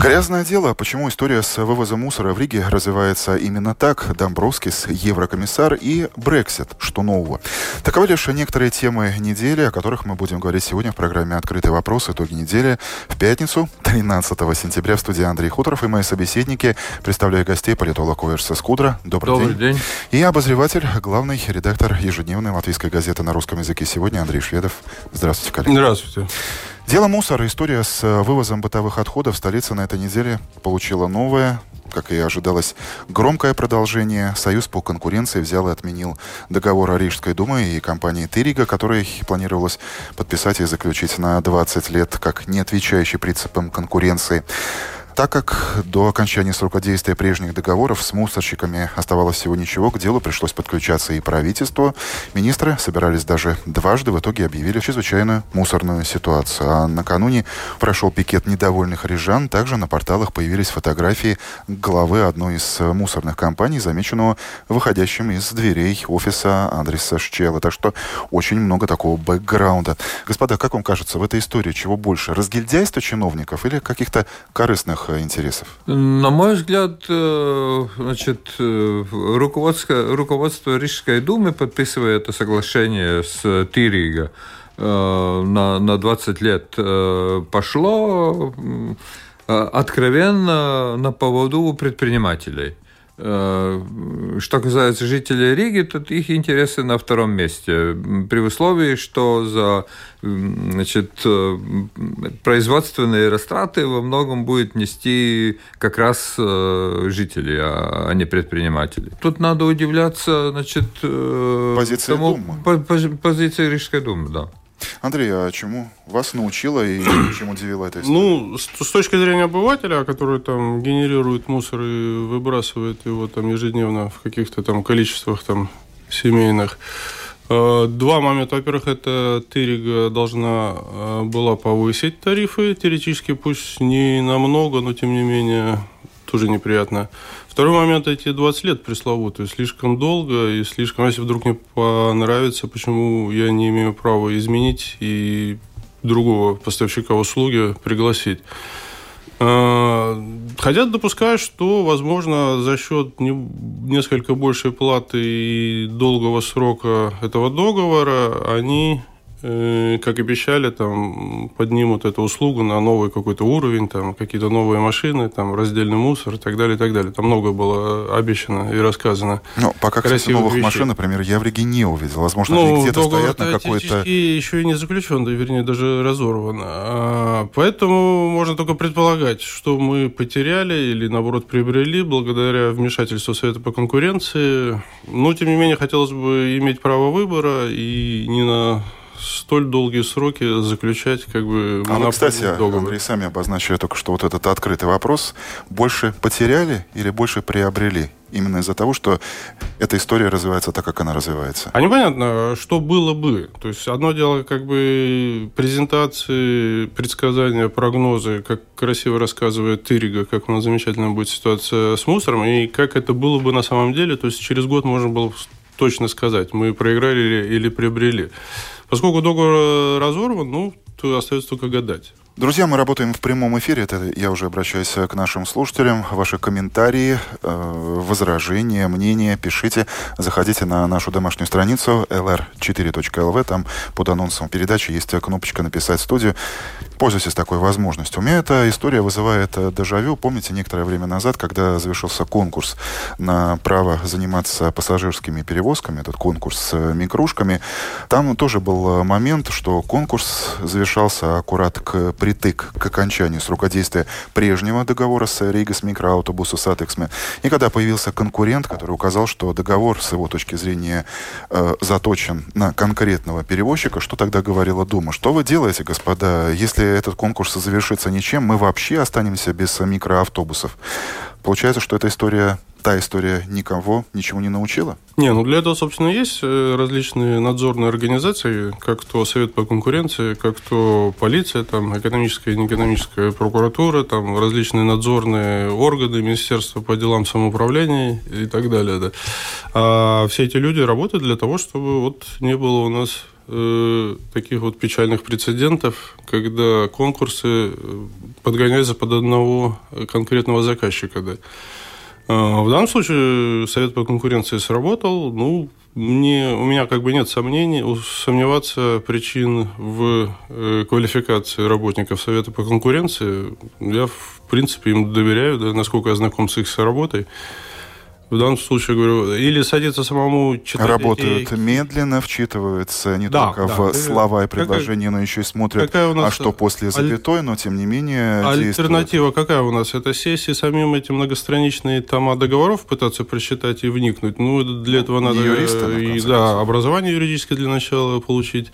Грязное дело. Почему история с вывозом мусора в Риге развивается именно так? Домбровскис, еврокомиссар и Брексит. Что нового? Таковы лишь некоторые темы недели, о которых мы будем говорить сегодня в программе «Открытый вопрос. Итоги недели». В пятницу, 13 сентября, в студии Андрей Хуторов и мои собеседники. Представляю гостей политолог Оверса Скудра. Добрый, Добрый день. день. И обозреватель, главный редактор ежедневной латвийской газеты на русском языке сегодня Андрей Шведов. Здравствуйте, коллеги. Здравствуйте. Дело мусора. История с э, вывозом бытовых отходов столица на этой неделе получила новое, как и ожидалось, громкое продолжение. Союз по конкуренции взял и отменил договор о Рижской думе и компании Терига, который планировалось подписать и заключить на 20 лет, как не отвечающий принципам конкуренции. Так как до окончания срока действия прежних договоров с мусорщиками оставалось всего ничего, к делу пришлось подключаться и правительство. Министры собирались даже дважды, в итоге объявили чрезвычайную мусорную ситуацию. А накануне прошел пикет недовольных рижан. Также на порталах появились фотографии главы одной из мусорных компаний, замеченного выходящим из дверей офиса Андреса Шчела. Так что очень много такого бэкграунда. Господа, как вам кажется, в этой истории чего больше? Разгильдяйство чиновников или каких-то корыстных интересов? На мой взгляд, э, значит, э, руководство, руководство Рижской думы, подписывая это соглашение с Тирига э, на, на 20 лет, пошло откровенно на поводу предпринимателей. Э, что касается жителей Риги, то их интересы на втором месте. При условии, что за значит, э, производственные растраты во многом будет нести как раз э, жители, а, а не предприниматели. Тут надо удивляться значит, позиции тому, Думы. Позиции Рижской Думы, да. Андрей, а чему вас научила и чем удивила эта история? Ну, с, с точки зрения обывателя, который там генерирует мусор и выбрасывает его там ежедневно в каких-то там количествах там семейных, э, Два момента. Во-первых, это Терига должна э, была повысить тарифы, теоретически пусть не намного, но тем не менее тоже неприятно. Второй момент, эти 20 лет пресловутые, слишком долго и слишком, если вдруг не понравится, почему я не имею права изменить и другого поставщика услуги пригласить. А, хотят допускать, что, возможно, за счет несколько большей платы и долгого срока этого договора они как обещали, там поднимут эту услугу на новый какой-то уровень, там какие-то новые машины, там раздельный мусор и так далее, и так далее. Там много было обещано и рассказано. Ну, пока, кстати, новых вещей. машин, например, я в Риге не увидел. Возможно, ну, они где-то стоят на какой-то... еще и не заключен, да, вернее, даже разорван. А, поэтому можно только предполагать, что мы потеряли или, наоборот, приобрели благодаря вмешательству Совета по конкуренции. Но, тем не менее, хотелось бы иметь право выбора и не на столь долгие сроки заключать как бы А вы, кстати, договор. Андрей, сами обозначили только что вот этот открытый вопрос. Больше потеряли или больше приобрели? Именно из-за того, что эта история развивается так, как она развивается. А непонятно, что было бы. То есть одно дело как бы презентации, предсказания, прогнозы, как красиво рассказывает Тырига, как у нас замечательно будет ситуация с мусором, и как это было бы на самом деле. То есть через год можно было точно сказать, мы проиграли или приобрели. Поскольку договор разорван, ну, то остается только гадать. Друзья, мы работаем в прямом эфире. Это я уже обращаюсь к нашим слушателям. Ваши комментарии, э, возражения, мнения пишите. Заходите на нашу домашнюю страницу lr4.lv. Там под анонсом передачи есть кнопочка «Написать студию». Пользуйтесь такой возможностью. У меня эта история вызывает э, дежавю. Помните, некоторое время назад, когда завершился конкурс на право заниматься пассажирскими перевозками, этот конкурс с микрушками, там тоже был момент, что конкурс завершался аккурат к притык к окончанию срока действия прежнего договора с Rīgas mikroautobusu satiksme. И когда появился конкурент, который указал, что договор с его точки зрения э, заточен на конкретного перевозчика, что тогда говорила Дума? Что вы делаете, господа, если этот конкурс завершится ничем, мы вообще останемся без микроавтобусов. Получается, что эта история та история никого ничего не научила? Не, ну для этого, собственно, есть э, различные надзорные организации, как то Совет по конкуренции, как то полиция, там, экономическая и неэкономическая прокуратура, там, различные надзорные органы, Министерство по делам самоуправления и так далее. Да. А все эти люди работают для того, чтобы вот не было у нас э, таких вот печальных прецедентов, когда конкурсы э, подгоняются под одного конкретного заказчика. Да. А, в данном случае Совет по конкуренции сработал. Ну, мне, у меня как бы нет сомнений, сомневаться причин в э, квалификации работников Совета по конкуренции. Я, в принципе, им доверяю, да, насколько я знаком с их работой в данном случае, говорю, или садиться самому читать. Работают и... медленно, вчитываются не да, только да, в слова и предложения, какая, но еще и смотрят, какая у нас... а что после запятой, но тем не менее Альтернатива действуют. какая у нас? Это сесть и самим эти многостраничные тома договоров пытаться просчитать и вникнуть. Ну, для этого надо Юриста, и, да, образование юридическое для начала получить.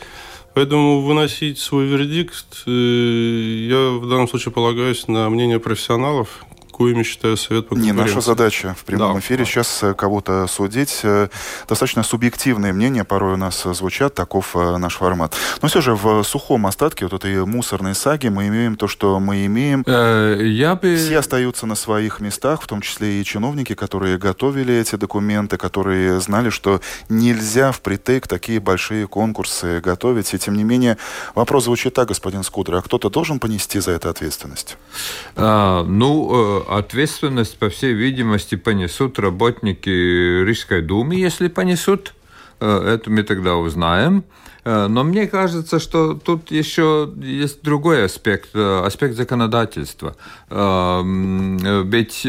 Поэтому выносить свой вердикт, э, я в данном случае полагаюсь на мнение профессионалов, коими считаю Совет по Не наша задача в прямом да, эфире да. сейчас э, кого-то судить. Э, достаточно субъективные мнения порой у нас звучат, таков э, наш формат. Но все же в сухом остатке вот этой мусорной саги мы имеем то, что мы имеем. Я бы... Все остаются на своих местах, в том числе и чиновники, которые готовили эти документы, которые знали, что нельзя впритык такие большие конкурсы готовить. И тем не менее вопрос звучит так, господин Скудер, а кто-то должен понести за это ответственность? А, ну, ответственность, по всей видимости, понесут работники Рижской думы, если понесут. Э, это мы тогда узнаем. Э, но мне кажется, что тут еще есть другой аспект, э, аспект законодательства. Эм, ведь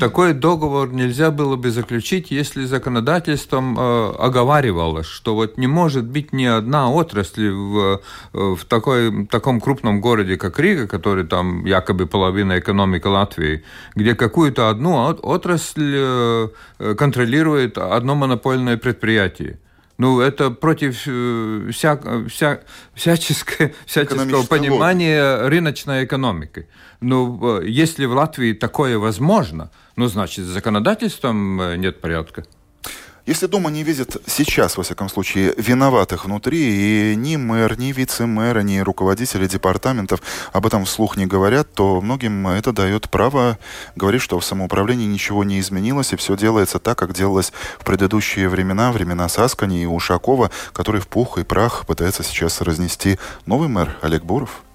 такой договор нельзя было бы заключить, если законодательством оговаривалось, что вот не может быть ни одна отрасль в, в такой, таком крупном городе, как Рига, который там якобы половина экономики Латвии, где какую-то одну отрасль контролирует одно монопольное предприятие. Ну, это против э, вся, вся, всяческого, всяческого понимания логики. рыночной экономики. Ну, э, если в Латвии такое возможно, ну, значит, с законодательством э, нет порядка. Если Дума не видит сейчас, во всяком случае, виноватых внутри, и ни мэр, ни вице-мэр, ни руководители департаментов об этом вслух не говорят, то многим это дает право говорить, что в самоуправлении ничего не изменилось, и все делается так, как делалось в предыдущие времена, времена Саскани и Ушакова, который в пух и прах пытается сейчас разнести новый мэр Олег Буров.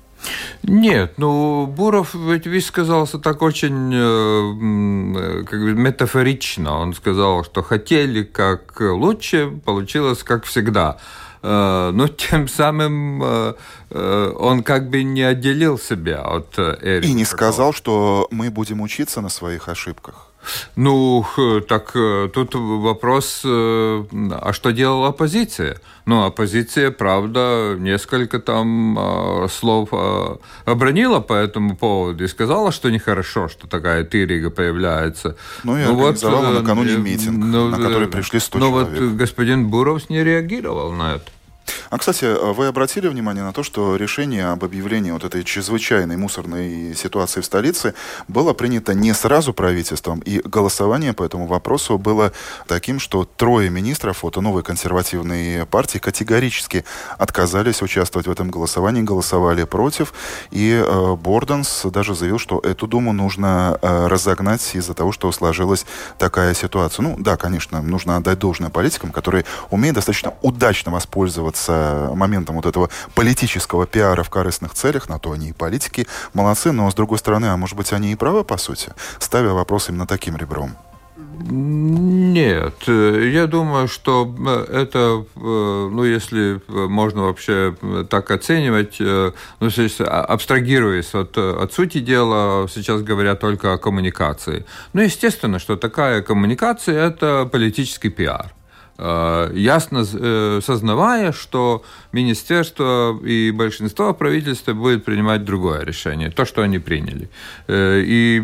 Нет, ну Буров ведь высказался так очень э, как бы метафорично. Он сказал, что хотели как лучше, получилось как всегда. Э, но тем самым э, э, он как бы не отделил себя от Эрика. И не сказал, что мы будем учиться на своих ошибках. Ну, так э, тут вопрос, э, а что делала оппозиция? Ну, оппозиция, правда, несколько там э, слов обронила по этому поводу и сказала, что нехорошо, что такая тырига появляется. Ну, и ну, организовала вот, накануне митинг, ну, на который пришли 100 ну, человек. Ну, вот господин Буров не реагировал на это. А, кстати, вы обратили внимание на то, что решение об объявлении вот этой чрезвычайной мусорной ситуации в столице было принято не сразу правительством, и голосование по этому вопросу было таким, что трое министров от новой консервативной партии категорически отказались участвовать в этом голосовании, голосовали против, и э, Борденс даже заявил, что эту думу нужно э, разогнать из-за того, что сложилась такая ситуация. Ну, да, конечно, нужно отдать должное политикам, которые умеют достаточно удачно воспользоваться с моментом вот этого политического пиара в корыстных целях, на то они и политики молодцы, но с другой стороны, а может быть они и правы по сути, ставя вопрос именно таким ребром? Нет, я думаю, что э, это, э, ну, если можно вообще так оценивать, э, ну, а, абстрагируясь от, от сути дела, сейчас говорят только о коммуникации. Ну, естественно, что такая коммуникация – это политический пиар. Э, ясно э, сознавая, что министерство и большинство правительства будет принимать другое решение, то, что они приняли. Э, и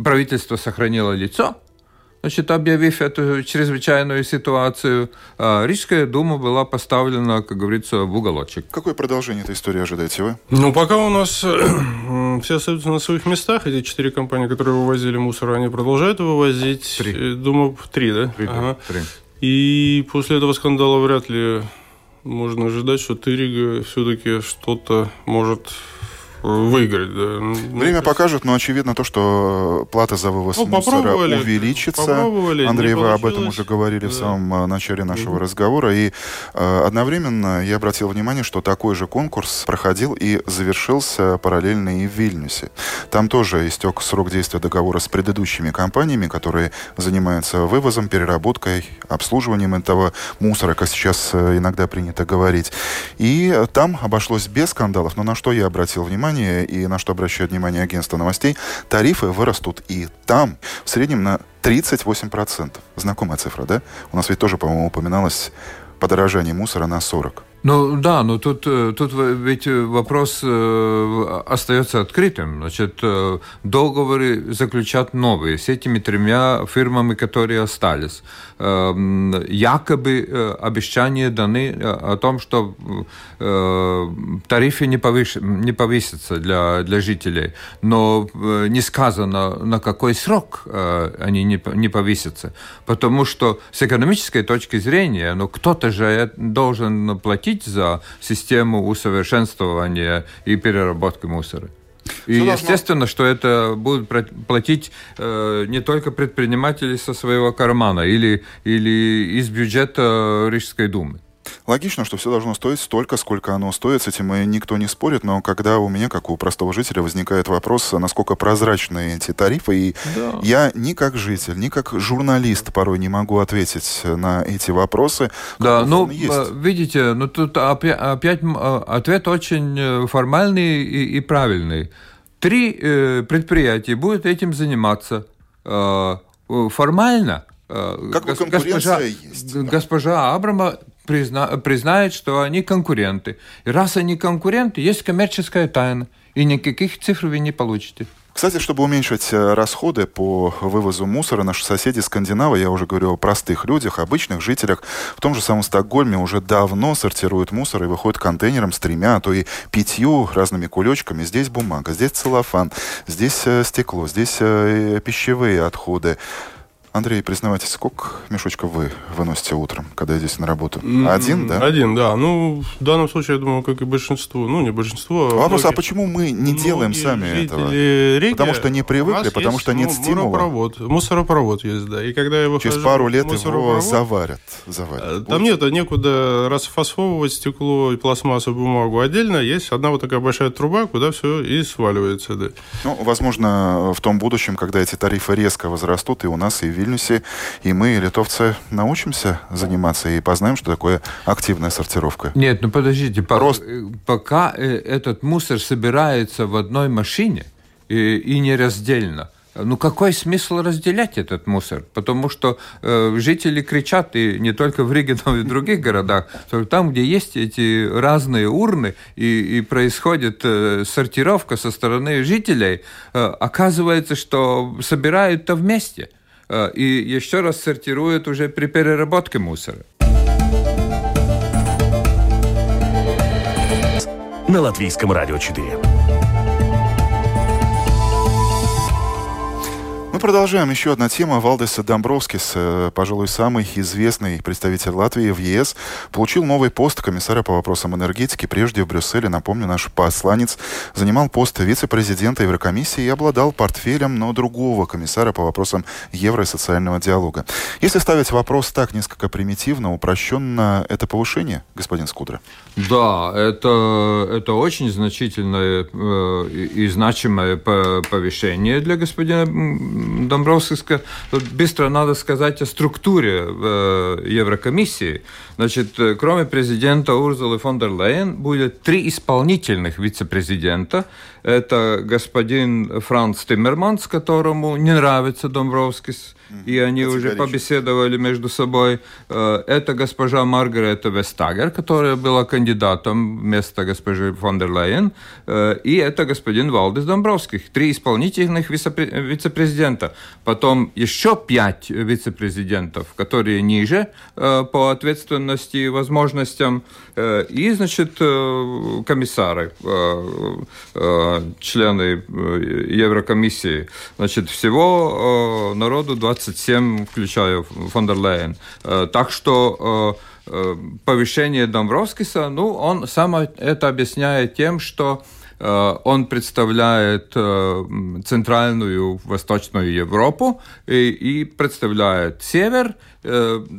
правительство сохранило лицо, значит, объявив эту чрезвычайную ситуацию, а Рижская дума была поставлена, как говорится, в уголочек. Какое продолжение этой истории ожидаете вы? Ну, пока у нас все остаются на своих местах, эти четыре компании, которые вывозили мусор, они продолжают вывозить. Три. Думаю, три, да? Три, Ага. три. И после этого скандала вряд ли можно ожидать, что Тырига все-таки что-то может выиграть. Да. Ну, Время есть- покажет, но очевидно то, что плата за вывоз Ну, мусора увеличится. попробовали, Андрей, вы об этом уже говорили в Да. самом э, начале нашего разговора. И э, одновременно я обратил внимание, что такой же конкурс проходил и завершился параллельно и в Вильнюсе. Там тоже истек срок действия договора с предыдущими компаниями, которые занимаются вывозом, переработкой, обслуживанием этого мусора, как сейчас э, иногда принято говорить. И э, там обошлось без скандалов. Но на что я обратил внимание и на что обращает внимание агентство новостей, тарифы вырастут и там в среднем на 38%. Знакомая цифра, да? У нас ведь тоже, по-моему, упоминалось подорожание мусора на 40. Ну да, но тут, э, тут ведь э, вопрос э, остается открытым. Значит, э, договоры заключат новые с этими тремя фирмами, которые остались. Эм, Якобы э, обещания даны о том, что тарифы не, повыш... не повысятся для, для жителей, но не сказано, на какой срок они не, не повысятся. Потому что с экономической точки зрения, ну, кто-то же должен платить за систему усовершенствования и переработки мусора. И должно- естественно, что это будут платить э, не только предприниматели со своего кармана или, или из бюджета Рижской думы. Логично, что все должно стоить столько, сколько оно стоит, с этим и никто не спорит, но когда у меня, как у простого жителя, возникает вопрос, насколько прозрачны эти тарифы, и Да. я ни как житель, ни как журналист порой не могу ответить на эти вопросы. Да, ну, есть. э, видите, ну тут опя- опять э, ответ очень э, формальный и, и правильный. Три э, предприятия будут этим заниматься. Э, формально Как госпожа, есть, да. госпожа Абрама призна- признает, что они конкуренты. И раз они конкуренты, есть коммерческая тайна. И никаких цифр вы не получите. Кстати, чтобы уменьшить э, расходы по вывозу мусора, наши соседи скандинавы, я уже говорю о простых людях, обычных жителях, в том же самом Стокгольме уже давно сортируют мусор и выходят контейнером с тремя, а то и пятью разными кулечками. Здесь бумага, здесь целлофан, здесь э, стекло, здесь э, пищевые отходы. Андрей, признавайтесь, сколько мешочков вы выносите утром, когда идете на работу? Один, да? Один, да. Ну, в данном случае, я думаю, как и большинство. Ну, не большинство. а Вопрос, а многие- почему мы не делаем сами этого? Риги- Потому что не привыкли, потому что нет му- стимула. Мусоропровод. Мусоропровод есть, да. И когда выхожу Через пару лет его заварят. заварят. э, Там нет, некуда расфасовывать стекло и пластмассу, бумагу отдельно. Есть одна вот такая большая труба, куда все и сваливается. Да. Ну, возможно, в том будущем, когда эти тарифы резко возрастут и у нас, и в Вильнюсе, и мы, литовцы, научимся заниматься и познаем, что такое активная сортировка. Нет, ну подождите, по- Рост. э, пока э, этот мусор собирается в одной машине и, и нераздельно, ну какой смысл разделять этот мусор? Потому что э, жители кричат, и не только в Риге, но и в других городах, что там, где есть эти разные урны, и, и происходит э, сортировка со стороны жителей, э, оказывается, что собирают-то вместе. Э, и еще раз сортируют уже при переработке мусора. на Латвийском радио 4. Продолжаем. Еще одна тема. Валдес Домбровскис, э, пожалуй, самый известный представитель Латвии в ЕС, получил новый пост комиссара по вопросам энергетики. Прежде в Брюсселе, напомню, наш посланец занимал пост вице-президента Еврокомиссии и обладал портфелем, но другого комиссара по вопросам евро и социального диалога. Если ставить вопрос так несколько примитивно, упрощенно, это повышение, господин Скудра? Да, это, это очень значительное э, и, значимое по- повышение для господина м, Домбровского. Тут быстро надо сказать о структуре э, Еврокомиссии. Значит, э, кроме президента Урзулы фон дер Лейен будет три исполнительных вице-президента. Это господин Франц Тиммерманс, которому не нравится Домбровскис, и они уже побеседовали между собой. Э, Это госпожа Маргарета Вестагер, которая была кандидатом вместо госпожи фон дер Лейен, э, и это господин Валдис Домбровских. Три исполнительных вице- вице-президента. потом еще пять вице-президентов, которые ниже по ответственности и возможностям, и, значит, комиссары, члены Еврокомиссии. Значит, всего народу 27, включая фон дер Лейен. Так что Э, повышение Домбровскиса, ну, он сам это объясняет тем, что э, он представляет э, центральную восточную Европу и, и представляет север,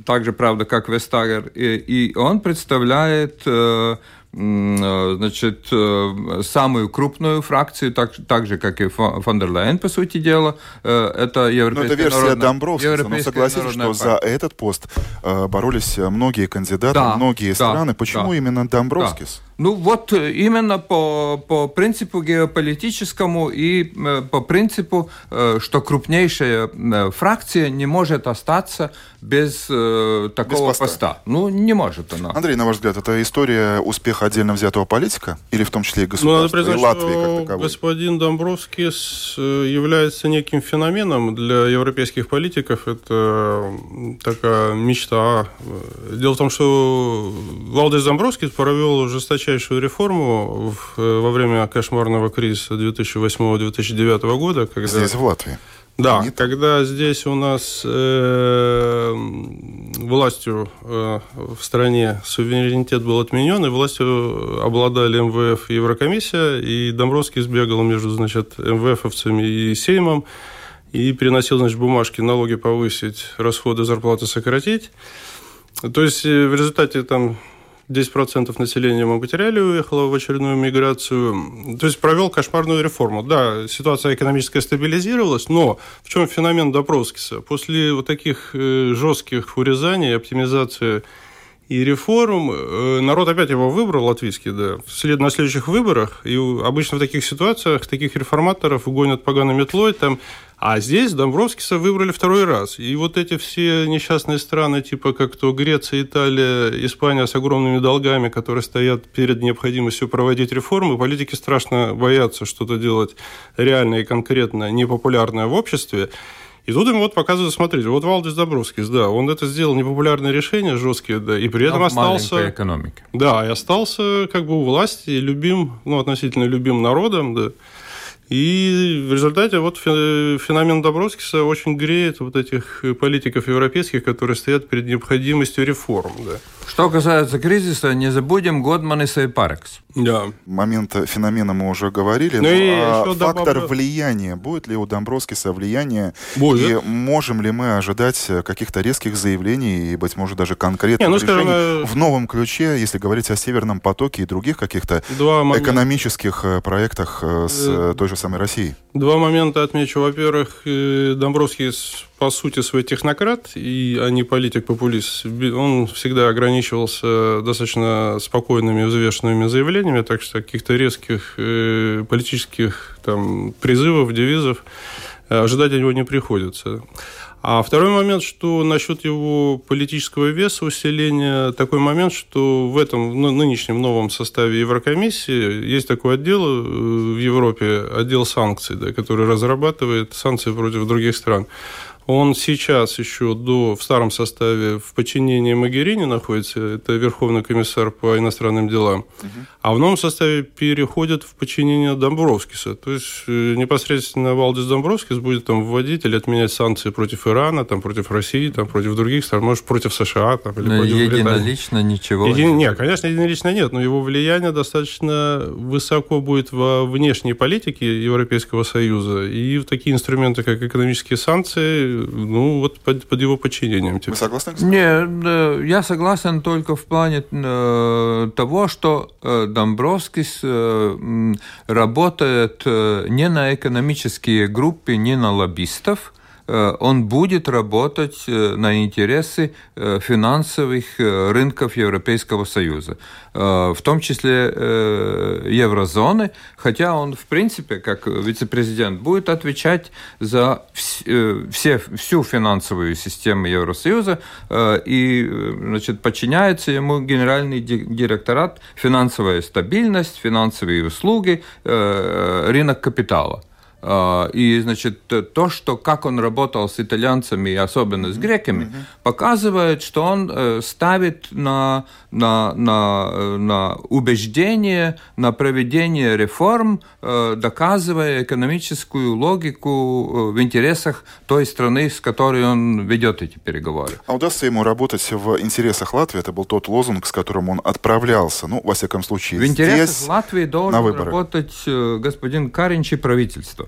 также, правда, как Вестагер, и, и он представляет Э, значит, э, самую крупную фракцию, так, так же, как и фон дер Лейн, по сути дела. Э, это Европейская Но это версия народная, Домбровского, но согласитесь, что партия. за этот пост боролись многие кандидаты, да, многие да, страны. Почему да. именно Домбровскис? Да. Ну вот именно по, по принципу геополитическому и по принципу, что крупнейшая фракция не может остаться без такого без поста. поста. Ну, не может она. Андрей, на ваш взгляд, это история успеха отдельно взятого политика? Или в том числе и государства, ну, надо признать, и Латвии как таковой? господин Домбровский э, является неким феноменом для европейских политиков. Это такая мечта. Дело в том, что Валдис Домбровский провел жесточайшую реформу во время кошмарного кризиса 2008-2009 года. Когда... Здесь, в Латвии. Да, Нет? когда здесь у нас э, властью э, в стране суверенитет был отменен, и властью обладали МВФ и Еврокомиссия, и Домбровский сбегал между, значит, МВФовцами и Сеймом, и переносил, значит, бумажки, налоги повысить, расходы зарплаты сократить. То есть э, в результате там 10% населения мы потеряли, уехало в очередную миграцию. То есть провел кошмарную реформу. Да, ситуация экономическая стабилизировалась, но в чем феномен Добровскиса? После вот таких э, жестких урезаний, оптимизации и реформ. Э, народ опять его выбрал, латвийский, да, вслед на следующих выборах. И обычно в таких ситуациях таких реформаторов гонят поганой метлой. Там, а здесь Домбровскиса выбрали второй раз. И вот эти все несчастные страны, типа как то Греция, Италия, Испания с огромными долгами, которые стоят перед необходимостью проводить реформы, политики страшно боятся что-то делать реальное и конкретное, непопулярное в обществе. И тут ему вот показывают, смотрите, вот Валдис Добровский, да, он это сделал непопулярное решение, жесткие, да, и при этом остался... экономика. Да, и остался как бы у власти, любим, ну, относительно любим народом, да. И в результате вот феномен Добровскиса очень греет вот этих политиков европейских, которые стоят перед необходимостью реформ. Да. Что касается кризиса, не забудем Годманиса и Парекс. Да. Момент феномена мы уже говорили, ну, но а фактор добав... влияния, будет ли у Домбровскиса влияние, будет. и можем ли мы ожидать каких-то резких заявлений и, быть может, даже конкретных не, ну, решений скажем, в новом ключе, если говорить о Северном потоке и других каких-то экономических э, проектах э, с э, той же самой Россией? Два момента отмечу. Во-первых, Домбровский по сути свой технократ, и, а не политик-популист. Он всегда ограничивался достаточно спокойными, взвешенными заявлениями, так что каких-то резких э, политических там, призывов, девизов э, ожидать от него не приходится. А второй момент, что насчет его политического веса, усиления, такой момент, что в этом ну, нынешнем новом составе Еврокомиссии есть такой отдел э, в Европе, отдел санкций, да, который разрабатывает санкции против других стран. Он сейчас еще до, в старом составе в подчинении Магерини находится, это Верховный комиссар по иностранным делам, угу. а в новом составе переходит в подчинение Домбровскиса. То есть э, непосредственно Валдис Домбровскис будет там вводить или отменять санкции против Ирана, там, против России, там, против других стран, может, против США. Там, или но против единолично Британии. ничего Един... Нет, конечно, единолично нет, но его влияние достаточно высоко будет во внешней политике Европейского Союза. И в такие инструменты, как экономические санкции, ну, вот под, под его подчинением. Вы согласны? Не, я согласен только в плане э, того, что э, Домбровскис э, работает не на экономические группы, не на лоббистов, Э, он будет работать э, на интересы э, финансовых рынков Европейского Союза, в том числе еврозоны, хотя он, в принципе, как вице-президент, будет отвечать за все, всю финансовую систему Евросоюза и значит, подчиняется ему генеральный директорат финансовая стабильность, финансовые услуги, рынок капитала – и, значит, то, что как он работал с итальянцами, и особенно с греками, mm-hmm. показывает, что он э, ставит на, на, на, э, на убеждение, на проведение реформ, э, доказывая экономическую логику в интересах той страны, с которой он ведет эти переговоры. А удастся ему работать в интересах Латвии? Это был тот лозунг, с которым он отправлялся, ну, во всяком случае, В интересах здесь, Латвии должен работать господин Каринч и правительство.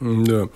Да.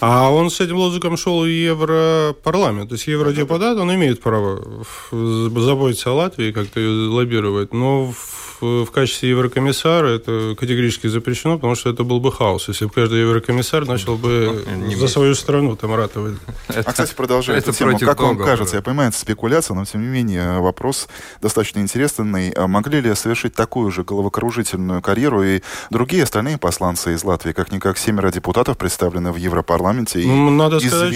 А он с этим лозунгом шел и Европарламент. То есть евродепутат, он имеет право заботиться о Латвии, как-то ее лоббировать. Но в, качестве еврокомиссара это категорически запрещено, потому что это был бы хаос, если бы каждый еврокомиссар начал бы ну, за свою страну там ратовать. А, кстати, продолжая эту тему, как вам кажется, я понимаю, это спекуляция, но тем не менее вопрос достаточно интересный. А могли ли совершить такую же головокружительную карьеру и другие остальные посланцы из Латвии, как-никак семеро депутатов представлены в Европарламенте и Надо сказать,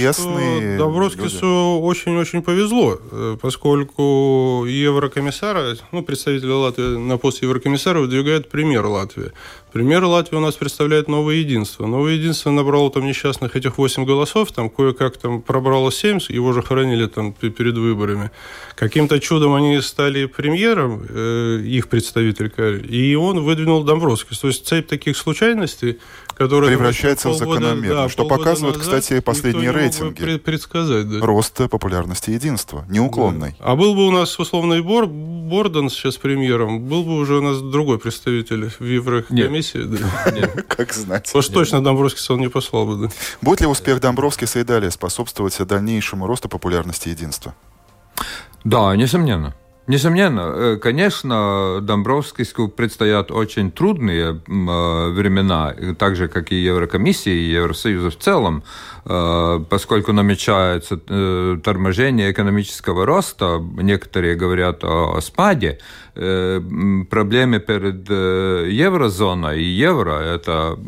что очень-очень повезло, э, поскольку еврокомиссара, ну, представителя Латвии на пост пост еврокомиссара выдвигает пример Латвии. Пример Латвии у нас представляет новое единство. Новое единство набрало там несчастных этих 8 голосов, там кое-как там пробрало 7, его же хоронили там перед выборами. Каким-то чудом они стали премьером, э, их представитель, и он выдвинул Домбровскис. То есть цепь таких случайностей, которые превращается в закономерность, да, что показывают, назад, кстати, последние рейтинги. предсказать, да. Роста популярности единства, неуклонный. Да. А был бы у нас условный Бор, Борден сейчас премьером, был бы уже у нас другой представитель в Еврокомиссии. Да. Как знать. Уж точно Домбровскис он не послал бы. Да. Будет ли успех Домбровскиса и далее способствовать дальнейшему росту популярности единства? Да, несомненно. Несомненно, э, конечно, Домбровскиску предстоят очень трудные э, времена, так же, как и Еврокомиссии, и Евросоюза в целом, поскольку намечается торможение экономического роста, некоторые говорят о спаде, Э, проблеме перед э, еврозоной и евро. Это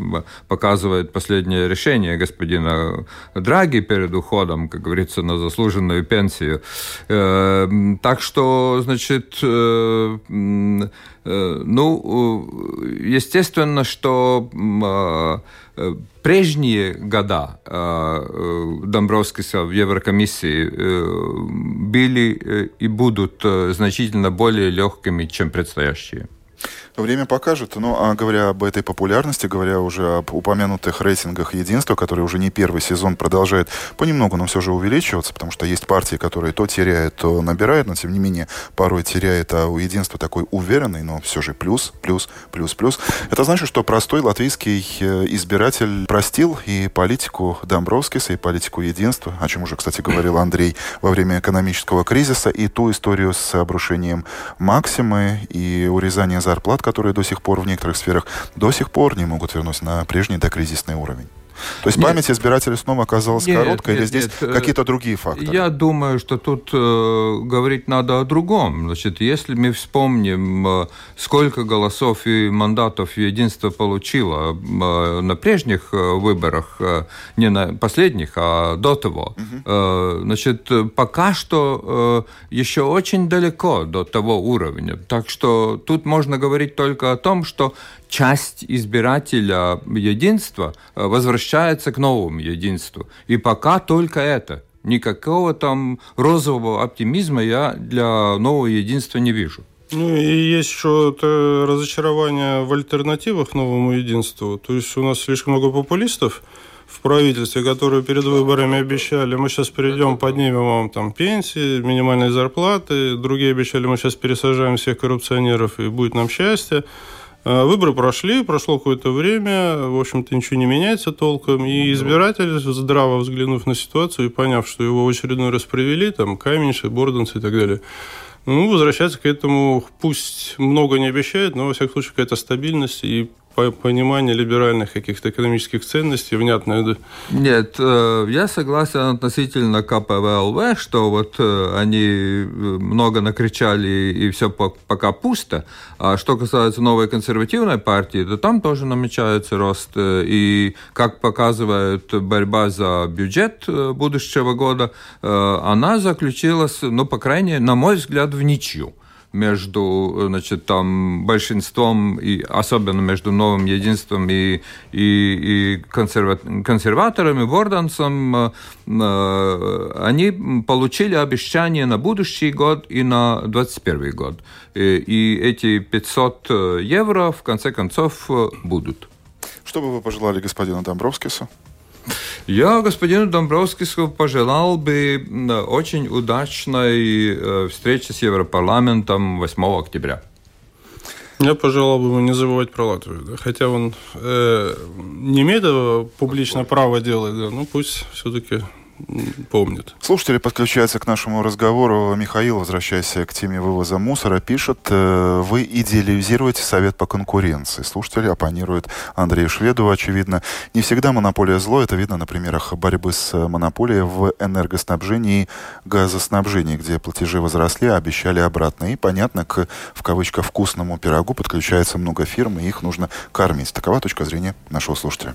показывает последнее решение господина Драги перед уходом, как говорится, на заслуженную пенсию. Э, так что, значит, ну, естественно, что Э, прежние года э, э, Домбровскиса в Еврокомиссии были и будут значительно более легкими, чем предстоящие. Время покажет. Ну, а говоря об этой популярности, говоря уже об упомянутых рейтингах единства, которые уже не первый сезон продолжает понемногу, но все же увеличиваться, потому что есть партии, которые то теряют, то набирают, но тем не менее порой теряет, а у единства такой уверенный, но все же плюс, плюс, плюс, плюс. Это значит, что простой латвийский э, избиратель простил и политику Домбровскиса, и политику единства, о чем уже, кстати, говорил Андрей во время экономического кризиса, и ту историю с обрушением Максимы и урезание зарплат, которые до сих пор в некоторых сферах до сих пор не могут вернуть на прежний докризисный уровень. То есть нет, память избирателя снова оказалась нет, короткой, нет, или здесь нет, какие-то другие факторы? Я думаю, что тут э, говорить надо о другом. Значит, если мы вспомним, э, сколько голосов и мандатов единство получило э, на прежних э, выборах, э, не на последних, а до того, угу. э, значит, пока что э, еще очень далеко до того уровня. Так что тут можно говорить только о том, что часть избирателя единства э, возвращается к новому единству. И пока только это. Никакого там розового оптимизма я для нового единства не вижу. Ну и есть еще это разочарование в альтернативах новому единству. То есть у нас слишком много популистов в правительстве, которые перед выборами обещали, мы сейчас придем, поднимем вам там пенсии, минимальные зарплаты. Другие обещали, мы сейчас пересажаем всех коррупционеров и будет нам счастье. А, выборы прошли, прошло какое-то время, в общем-то ничего не меняется толком, и избиратель, здраво взглянув на ситуацию и поняв, что его в очередной раз провели, там, Каменьши, Борденцы и так далее, ну, возвращается к этому, пусть много не обещает, но, во всяком случае, какая-то стабильность и понимание либеральных каких-то экономических ценностей внятное? Да? Нет, э, я согласен относительно КПВЛВ, что вот э, они э, много накричали и все пока пусто. А что касается новой консервативной партии, то там тоже намечается рост. И как показывает борьба за бюджет будущего года, она заключилась, ну, по крайней мере, на мой взгляд, в ничью. Между значит, там, большинством, и особенно между новым единством и, и, и консерва консерваторами, Вордансом, э, э, они получили обещание на будущий год и на 2021 год. И, и эти 500 евро в конце концов будут. Что бы вы пожелали господину Домбровскису? Я господину Домбровскису пожелал бы очень удачной э, встречи с Европарламентом 8 октября. Я пожелал бы ему не забывать про Латвию. Да? Хотя он э, не имеет публично права делать, да, ну пусть все-таки помнит. Слушатели подключаются к нашему разговору. Михаил, возвращаясь к теме вывоза мусора, пишет, э, вы идеализируете совет по конкуренции. Слушатели оппонируют Андрею Шведову, очевидно. Не всегда монополия зло. Это видно на примерах борьбы с монополией в энергоснабжении и газоснабжении, где платежи возросли, а обещали обратно. И, понятно, к, в кавычках, вкусному пирогу подключается много фирм, и их нужно кормить. Такова точка зрения нашего слушателя.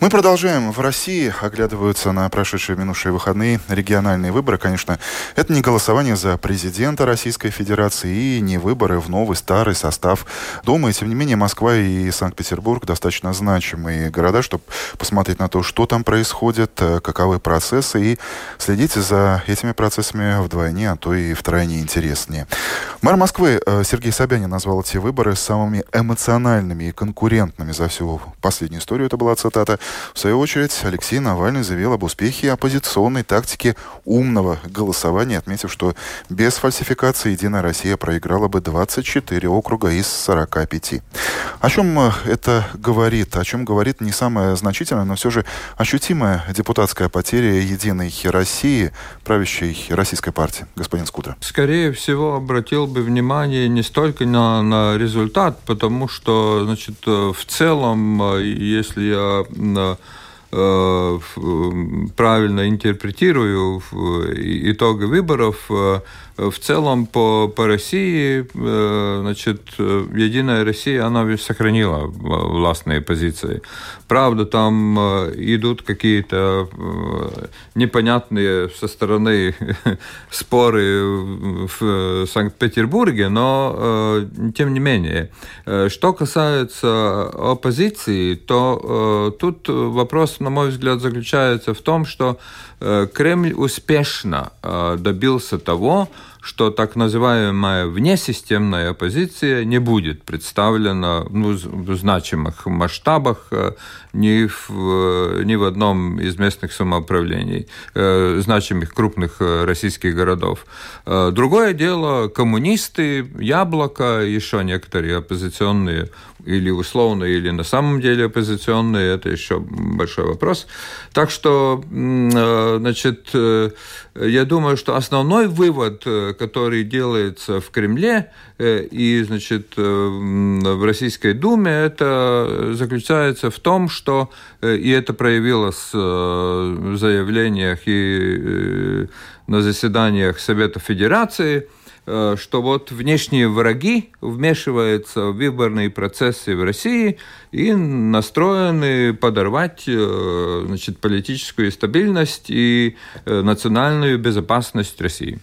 Мы продолжаем. В России оглядываются на прошедшие минувшие выходные региональные выборы. Конечно, это не голосование за президента Российской Федерации и не выборы в новый старый состав Думы. И, тем не менее, Москва и Санкт-Петербург достаточно значимые города, чтобы посмотреть на то, что там происходит, э, каковы процессы, и следить за этими процессами вдвойне, а то и втройне интереснее. Мэр Москвы э, Сергей Собянин назвал эти выборы самыми эмоциональными и конкурентными за всю последнюю историю. Это была цитата. В свою очередь, Алексей Навальный заявил об успехе оппозиционной тактики умного голосования, отметив, что без фальсификации «Единая Россия» проиграла бы 24 округа из 45. О чем э, это говорит? О чем говорит не самая значительная, но все же ощутимая депутатская потеря «Единой России», правящей российской партии? Господин Скутер. Скорее всего, обратил бы внимание не столько на, на результат, потому что, значит, э, в целом, э, если я Э, правильно интерпретирую итоги выборов, э, в целом по, по России, э, значит, Единая Россия, она сохранила властные позиции. Правда, там идут какие-то непонятные со стороны споры в Санкт-Петербурге, но тем не менее. Что касается оппозиции, то тут вопрос на мой взгляд, заключается в том, что э, Кремль успешно э, добился того, что так называемая внесистемная оппозиция не будет представлена ну, в значимых масштабах э, ни в, ни в одном из местных самоуправлений, э, значимых крупных э, российских городов. Э, другое дело, коммунисты, Яблоко, еще некоторые оппозиционные или условно, или на самом деле оппозиционные, это еще большой вопрос. Так что, э, значит, э, я думаю, что основной вывод, э, который делается в Кремле и, значит, в Российской Думе, это заключается в том, что, и это проявилось в заявлениях и на заседаниях Совета Федерации – Э, что вот внешние враги вмешиваются в выборные процессы в России и настроены подорвать э, значит, политическую стабильность и э, национальную безопасность России.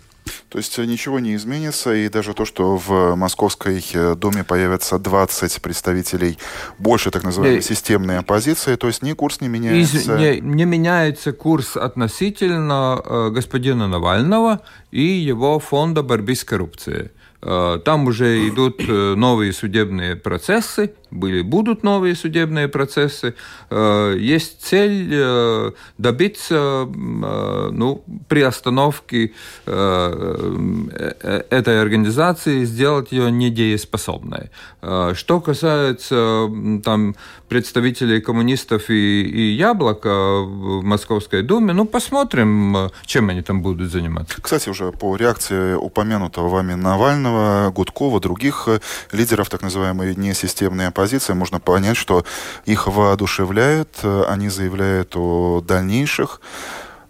То есть э, ничего не изменится, и даже то, что в Московской э, Думе появятся 20 представителей больше так называемой системной оппозиции, то есть ни курс не меняется? Из, не, не меняется курс относительно э, господина Навального и его фонда борьбы с коррупцией. Э, там уже идут новые судебные процессы, были, будут новые судебные процессы. Э, есть цель э, добиться э, ну, приостановки этой организации, сделать ее недееспособной. Что касается там, представителей коммунистов и, и Яблока в Московской Думе, ну, посмотрим, чем они там будут заниматься. Кстати, уже по реакции упомянутого вами Навального, Гудкова, других лидеров так называемой несистемной оппозиции, позиция, можно понять, что их воодушевляет, э, они заявляют о дальнейших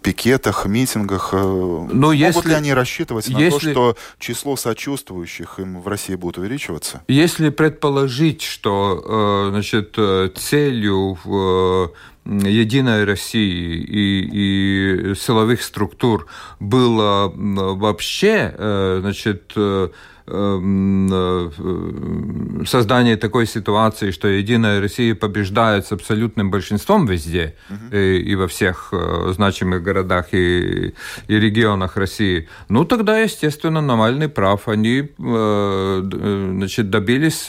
пикетах, митингах. Но ну, если, Могут ли они рассчитывать на если, то, что число сочувствующих им в России будет увеличиваться? Если предположить, что значит, целью Единой России и, и силовых структур было вообще значит, Эм, э, создание такой ситуации, что Единая Россия побеждает с абсолютным большинством везде угу. и, и во всех э, значимых городах и, и регионах России, ну тогда, естественно, Навальный прав. Они э, значит, добились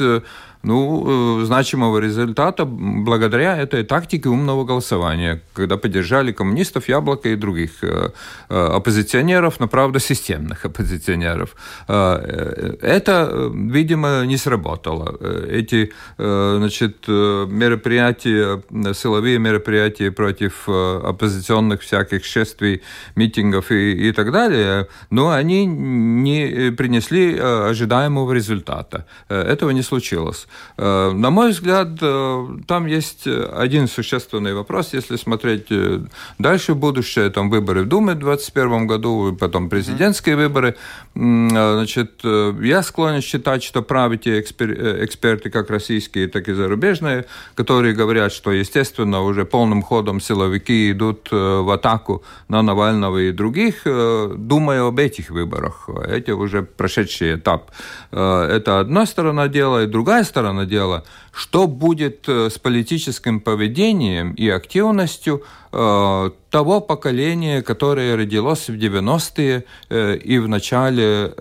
ну, э, значимого результата благодаря этой тактике умного голосования, когда поддержали коммунистов, Яблоко и других э, э, оппозиционеров, но, правда, системных оппозиционеров. Это, видимо, не сработало. Эти, значит, мероприятия, силовые мероприятия против оппозиционных всяких шествий, митингов и, и так далее, но они не принесли ожидаемого результата. Этого не случилось. Э, на мой взгляд, э, там есть один существенный вопрос, если смотреть э, дальше в будущее, там выборы в Думе в 2021 году, потом президентские выборы. Значит, я склонен считать, что правы те эксперты, как российские, так и зарубежные, которые говорят, что, естественно, уже полным ходом силовики идут в атаку на Навального и других, думая об этих выборах. Эти уже прошедший этап. Это одна сторона дела, и другая сторона сторона дела, что будет э, с политическим поведением и активностью э, того поколения, которое родилось в 90-е э, и в начале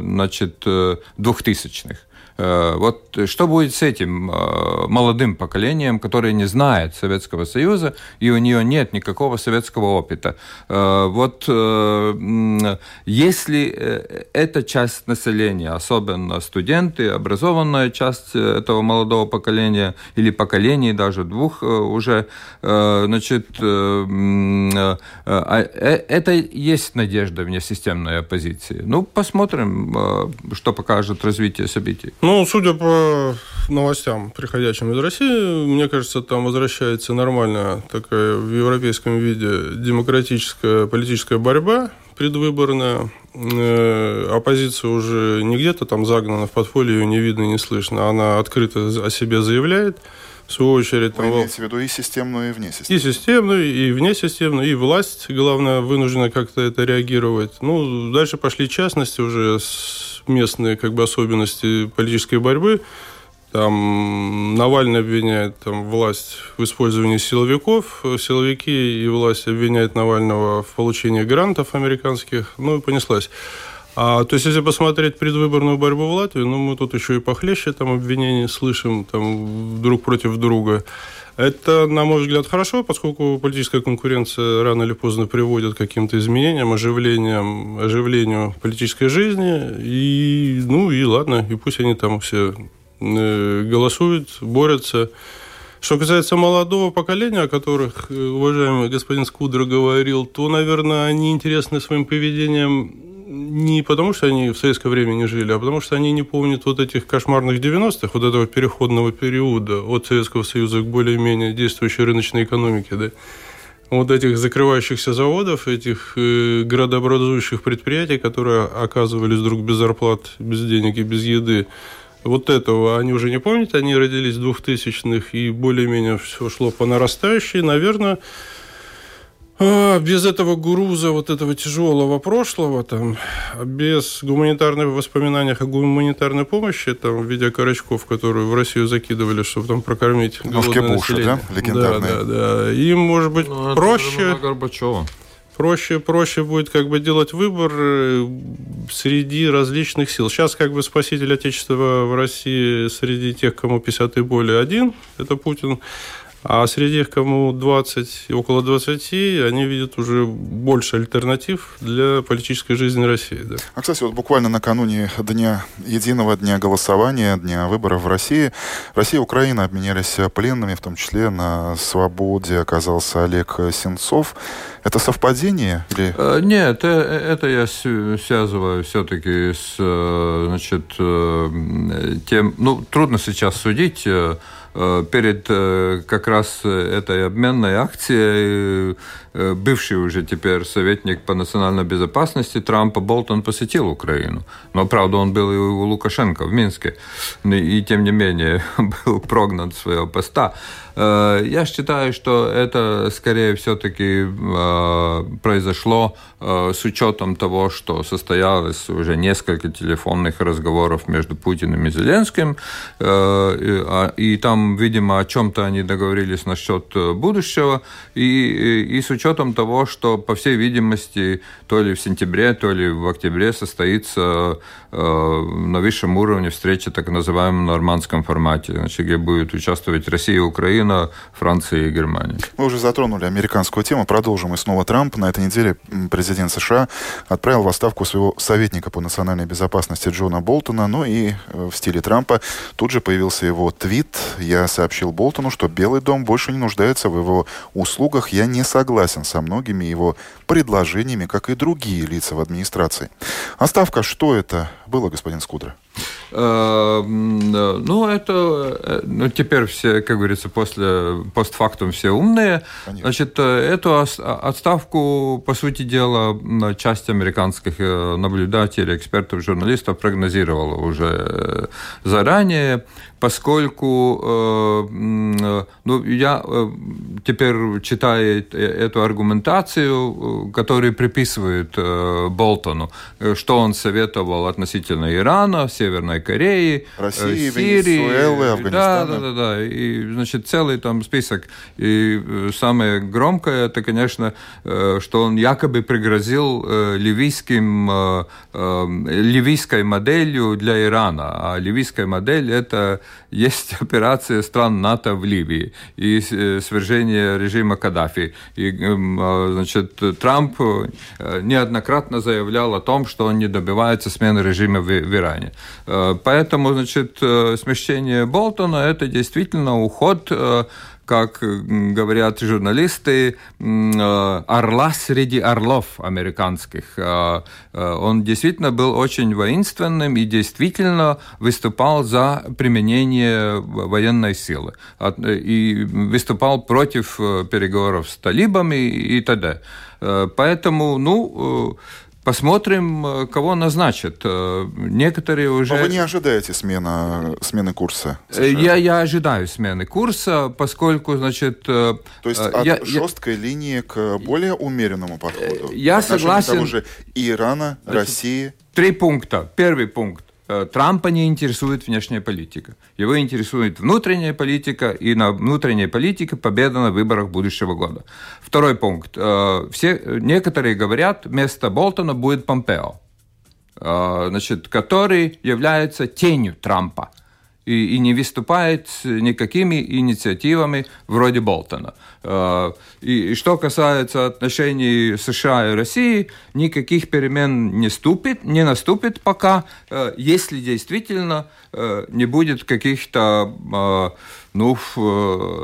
значит, 2000-х. Э, вот что будет с этим э, молодым поколением, которое не знает Советского Союза, и у нее нет никакого советского опыта? Э, вот если эта часть населения, особенно студенты, образованная часть этого молодого поколения, или поколений даже двух уже, значит, а, это есть надежда в несистемной оппозиции. Ну, посмотрим, что покажет развитие событий. Ну, судя по новостям, приходящим из России, мне кажется, там возвращается нормальная такая в европейском виде демократическая политическая борьба предвыборная. Э, оппозиция уже не где-то там загнана в подполье, ее не видно, не слышно. Она открыто о себе заявляет. В свою очередь... Вы там, имеете в виду и системную, и внесистемную? И системную, и внесистемную, и власть, главное, вынуждена как-то это реагировать. Ну, дальше пошли частности уже с местные как бы, особенности политической борьбы. Там Навальный обвиняет там, власть в использовании силовиков, силовики и власть обвиняют Навального в получении грантов американских, ну и понеслась. А, то есть, если посмотреть предвыборную борьбу в Латвии, ну, мы тут еще и похлеще там обвинения слышим там, друг против друга. Это, на мой взгляд, хорошо, поскольку политическая конкуренция рано или поздно приводит к каким-то изменениям, оживлениям, оживлению политической жизни. И, ну и ладно, и пусть они там все э, голосуют, борются. Что касается молодого поколения, о которых э, уважаемый господин Скудер говорил, то, наверное, они интересны своим поведением не потому, что они в советское время не жили, а потому, что они не помнят вот этих кошмарных 90-х, вот этого переходного периода от Советского Союза к более-менее действующей рыночной экономике, да, вот этих закрывающихся заводов, этих э, градообразующих предприятий, которые оказывались вдруг без зарплат, без денег и без еды. Вот этого они уже не помнят, они родились в 2000-х, и более-менее все шло по нарастающей. Наверное, без этого груза, вот этого тяжелого прошлого, там, без гуманитарных воспоминаний о гуманитарной помощи, там, в виде корочков, которые в Россию закидывали, чтобы там прокормить Ножки Пуши, да? Легендарные. Да, да, да. Им, может быть, ну, проще... Горбачева. Проще, проще будет как бы делать выбор э, среди различных сил. Сейчас как бы спаситель Отечества в России среди тех, кому 50 и более один, это Путин. А среди их, кому 20 и около 20, они видят уже больше альтернатив для политической жизни России. Да. А, кстати, вот буквально накануне дня единого дня голосования, дня выборов в России, Россия и Украина обменялись пленными, в том числе на свободе оказался Олег Сенцов. Это совпадение? Или... Э, нет, э, это я связываю все-таки с э, значит, тем... Ну, трудно сейчас судить перед как раз этой обменной акцией бывший уже теперь советник по национальной безопасности Трампа Болтон посетил Украину. Но, правда, он был и у Лукашенко в Минске. И, тем не менее, был прогнан с своего поста. Э, я считаю, что это скорее все-таки э, произошло э, с учетом того, что состоялось уже несколько телефонных разговоров между Путиным и Зеленским, а, и там, видимо, о чем-то они договорились насчет будущего, и, и с учетом того, что, по всей видимости, то ли в сентябре, то ли в октябре состоится на высшем уровне встреча так называемом нормандском формате, значит, где будет участвовать Россия Украина, Франция и Германия. Мы уже затронули американскую тему. Продолжим и снова Трамп. На этой неделе президент США отправил в отставку своего советника по национальной безопасности Джона Болтона. Ну и э, в стиле Трампа тут же появился его твит. Я сообщил Болтону, что Белый дом больше не нуждается в его услугах. Я не согласен со многими его предложениями, как и другие лица в администрации. Отставка, что это было, господин Скудра? Э, ну, это, э, ну, теперь все, как говорится, после постфактум все умные. Конечно. Значит, э, эту отставку, по сути дела, часть американских наблюдателей, экспертов, журналистов прогнозировала уже заранее поскольку э, ну, я э, теперь читаю эту аргументацию, которую приписывают э, Болтону, что он советовал относительно Ирана, Северной Кореи, России, Сирии, Венесуэлы, Афганистана. Да, да, да, да. И, значит, целый там список. И самое громкое, это, конечно, что он якобы пригрозил ливийским, ливийской моделью для Ирана. А ливийская модель – это есть операция стран НАТО в Ливии и э, свержение режима Каддафи. И, эм, а, значит, Трамп э, неоднократно заявлял о том, что он не добивается смены режима в, в Иране. Э, поэтому, значит, смещение Болтона – это действительно уход как говорят журналисты, э, орла среди орлов американских. Э, э, он действительно был очень воинственным и действительно выступал за применение военной силы. И выступал против переговоров с талибами и т.д. Поэтому, ну, Посмотрим, э, кого назначат. Э, некоторые уже... Но вы не ожидаете смена, смены курса? США? Я, я ожидаю смены курса, поскольку, значит... То есть от я, жесткой я... линии к более умеренному подходу? Я согласен... Того же Ирана, значит, России? Три пункта. Первый пункт. Э, Трампа не интересует внешняя политика. Его интересует внутренняя политика, и на внутренней политике победа на выборах будущего года. Второй пункт. Э, все, некоторые говорят, вместо Болтона будет Помпео, э, значит, который является тенью Трампа и, и не выступает никакими инициативами вроде Болтона. Э, и, что касается отношений США и России, никаких перемен не, ступит, не наступит пока, э, если действительно э, не будет каких-то ну,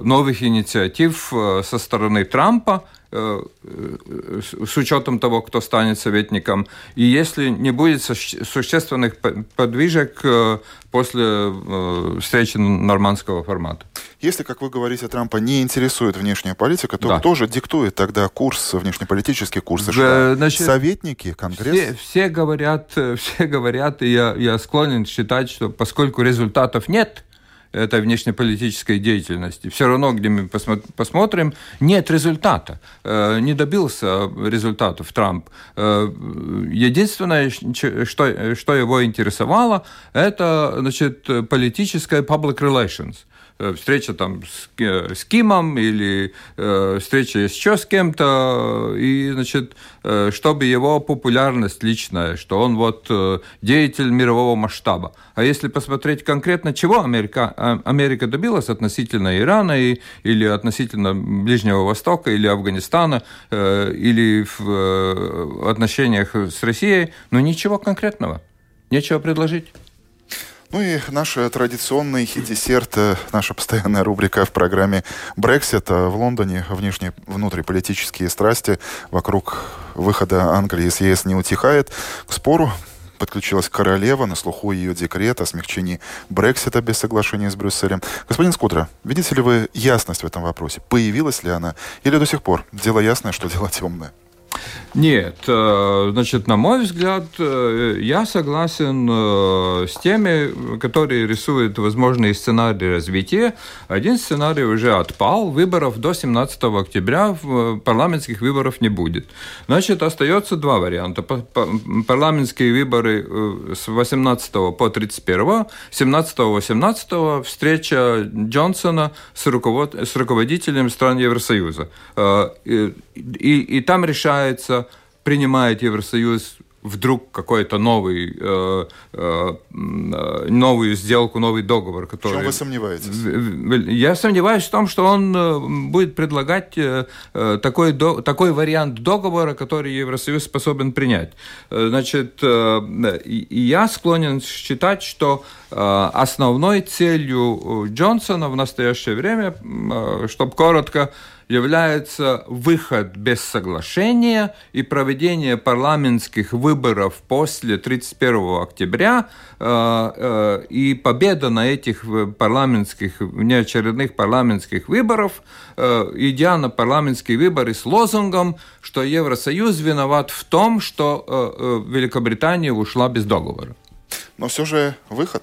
новых инициатив со стороны Трампа, с учетом того, кто станет советником. И если не будет существенных подвижек э, после э, встречи нормандского формата. Если, как вы говорите, Трампа не интересует внешняя политика, то да. кто же диктует тогда курс, внешнеполитический курс США? Значит, Советники, Конгресс? Все, все говорят, все говорят, и я, я склонен считать, что поскольку результатов нет, этой внешнеполитической деятельности. Все равно, где мы посмотрим, нет результата. Э, не добился результатов Трамп. Э, единственное, что, что его интересовало, это значит, политическая public relations – встреча там с, с Кимом или э, встреча еще с кем-то, и, значит, э, чтобы его популярность личная, что он вот э, деятель мирового масштаба. А если посмотреть конкретно, чего Америка, а, Америка добилась относительно Ирана и, или относительно Ближнего Востока или Афганистана, э, или в э, отношениях с Россией, ну ничего конкретного, нечего предложить. Ну и наш традиционный десерт, э, наша постоянная рубрика в программе Brexit. В Лондоне внешние внутриполитические страсти вокруг выхода Англии из ЕС не утихает. К спору подключилась королева, на слуху ее декрет о смягчении Брексита без соглашения с Брюсселем. Господин Скудра, видите ли вы ясность в этом вопросе? Появилась ли она? Или до сих пор дело ясное, что дело темное? Нет, э, значит, на мой взгляд, э, я согласен э, с теми, которые рисуют возможные сценарии развития. Один сценарий уже отпал, выборов до 17 октября парламентских выборов не будет. Значит, остается два варианта. Парламентские выборы с 18 по 31, 17-18 встреча Джонсона с, руковод... с руководителем стран Евросоюза. И, и, и там решается принимает Евросоюз вдруг какой-то новый, э, э, новую сделку, новый договор, который... В чем вы сомневаетесь? Я сомневаюсь в том, что он э, будет предлагать э, э, такой, до, такой вариант договора, который Евросоюз способен принять. Значит, я склонен считать, что основной целью Джонсона в настоящее время, чтобы коротко, является выход без соглашения и проведение парламентских выборов после 31 октября э, э, и победа на этих парламентских, неочередных парламентских выборов, э, идя на парламентские выборы с лозунгом, что Евросоюз виноват в том, что Великобритания ушла без договора. Но все же выход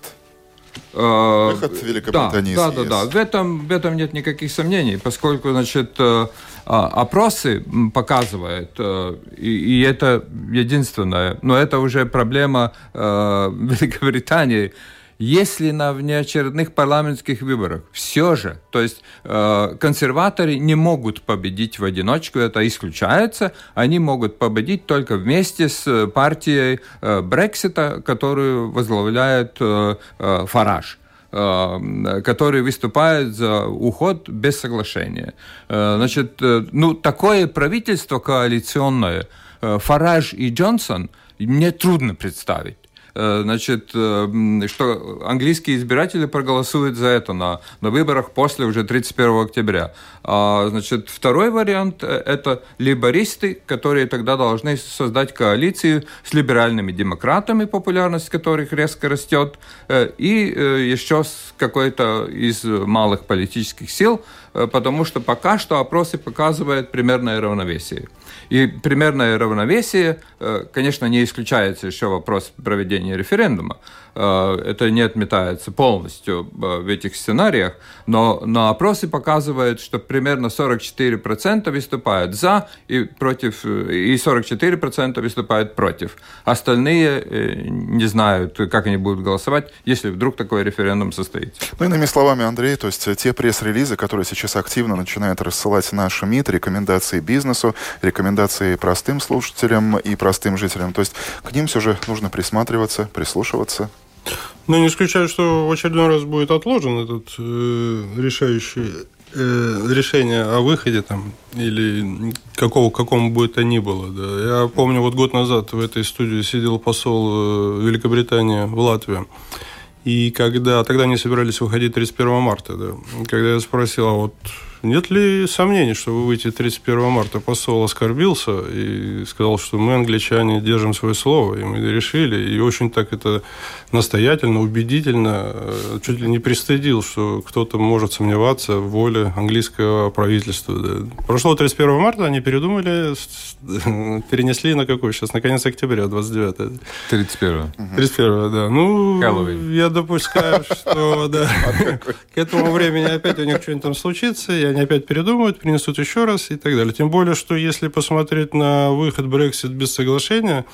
Э, Выход Великобритании да, да, да, да. В этом, в этом нет никаких сомнений, поскольку, значит, э, а, опросы показывают, э, и, и это единственное, но это уже проблема Великобритании, если на внеочередных парламентских выборах все же, то есть э, консерваторы не могут победить в одиночку, это исключается, они могут победить только вместе с партией э, Брексита, которую возглавляет э, э, Фараж э, который выступает за уход без соглашения. Э, значит, э, ну, такое правительство коалиционное, Фараж и Джонсон, мне трудно представить. Э, значит, э, что английские избиратели проголосуют за это на, на выборах после уже 31 октября. А, значит, второй вариант э, – это либористы, которые тогда должны создать коалицию с либеральными демократами, популярность которых резко растет, и еще с какой-то из малых политических сил, потому что пока что опросы показывают примерное равновесие. И примерное равновесие, э, конечно, не исключается еще вопрос проведения референдума. Э, это не отметается полностью э, в этих сценариях, но, но опросы показывают, что примерно 44% выступают за и против, и 44% выступают против. Остальные не знают, как они будут голосовать, если вдруг такой референдум состоится. Ну, иными словами, Андрей, то есть те пресс-релизы, которые сейчас активно начинают рассылать наш МИД, рекомендации бизнесу, рекомендации простым слушателям и простым жителям, то есть к ним все же нужно присматриваться, прислушиваться. Ну, не исключаю, что в очередной раз будет отложен этот э, решающий э, решение о выходе там или какого какому бы это ни было. Да. Я помню, вот год назад в этой студии сидел посол э, Великобритании в Латвии. И когда тогда они собирались выходить 31 марта, да, когда я спросил, а вот нет ли сомнений, что вы выйдете 31 марта? Посол оскорбился и сказал, что мы, англичане, держим свое слово, и мы решили. И очень так это настоятельно, убедительно, э, чуть ли не пристыдил, что кто-то может сомневаться в воле английского правительства. Прошло 31 марта, они передумали, перенесли на какой сейчас? На конец октября, 29 31 31 да. Ну, Хэллоуин. я допускаю, что да, к этому времени опять у них что-нибудь там случится, и они опять передумают, принесут еще раз и так далее. Тем более, что если посмотреть на выход Brexit без соглашения,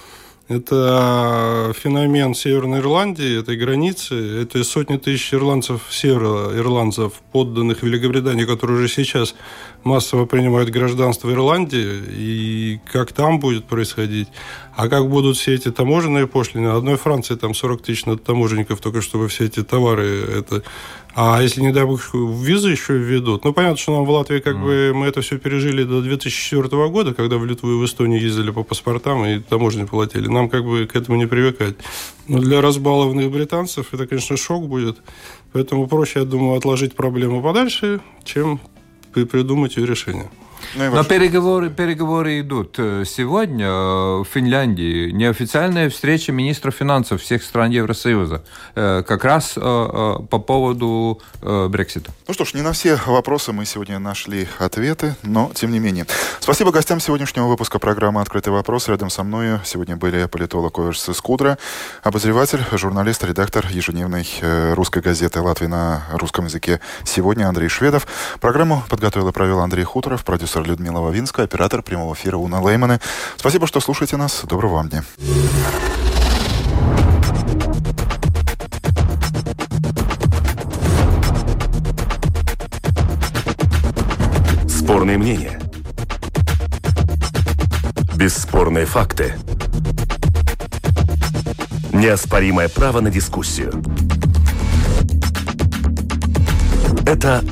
это феномен Северной Ирландии, этой границы. Это сотни тысяч ирландцев, североирландцев, подданных Великобритании, которые уже сейчас массово принимают гражданство Ирландии. И как там будет происходить? А как будут все эти таможенные пошлины? Одной Франции там 40 тысяч таможенников только чтобы все эти товары это а если, не дай бог, визы еще введут, ну, понятно, что нам в Латвии как mm. бы мы это все пережили до 2004 года, когда в Литву и в Эстонию ездили по паспортам и таможни платили. Нам как бы к этому не привыкать. Но для разбалованных британцев это, конечно, шок будет. Поэтому проще, я думаю, отложить проблему подальше, чем придумать ее решение. Ну, Но переговоры, переговоры идут. Сегодня в Финляндии неофициальная встреча министров финансов всех стран Евросоюза как раз по поводу Брексита. Ну что ж, не на все вопросы мы сегодня нашли ответы, но тем не менее. Спасибо гостям сегодняшнего выпуска программы «Открытый вопрос». Рядом со мной сегодня были политолог Оверс Скудра, обозреватель, журналист, редактор ежедневной э, русской газеты «Латвии» на русском языке сегодня Андрей Шведов. Программу подготовил и провел Андрей Хуторов, продюсер Людмила Вавинская, оператор прямого эфира Уна Лейманы. Спасибо, что слушаете нас. Доброго вам дня. Спорные мнения. Бесспорные факты. Неоспоримое право на дискуссию. Это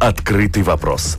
«Открытый вопрос»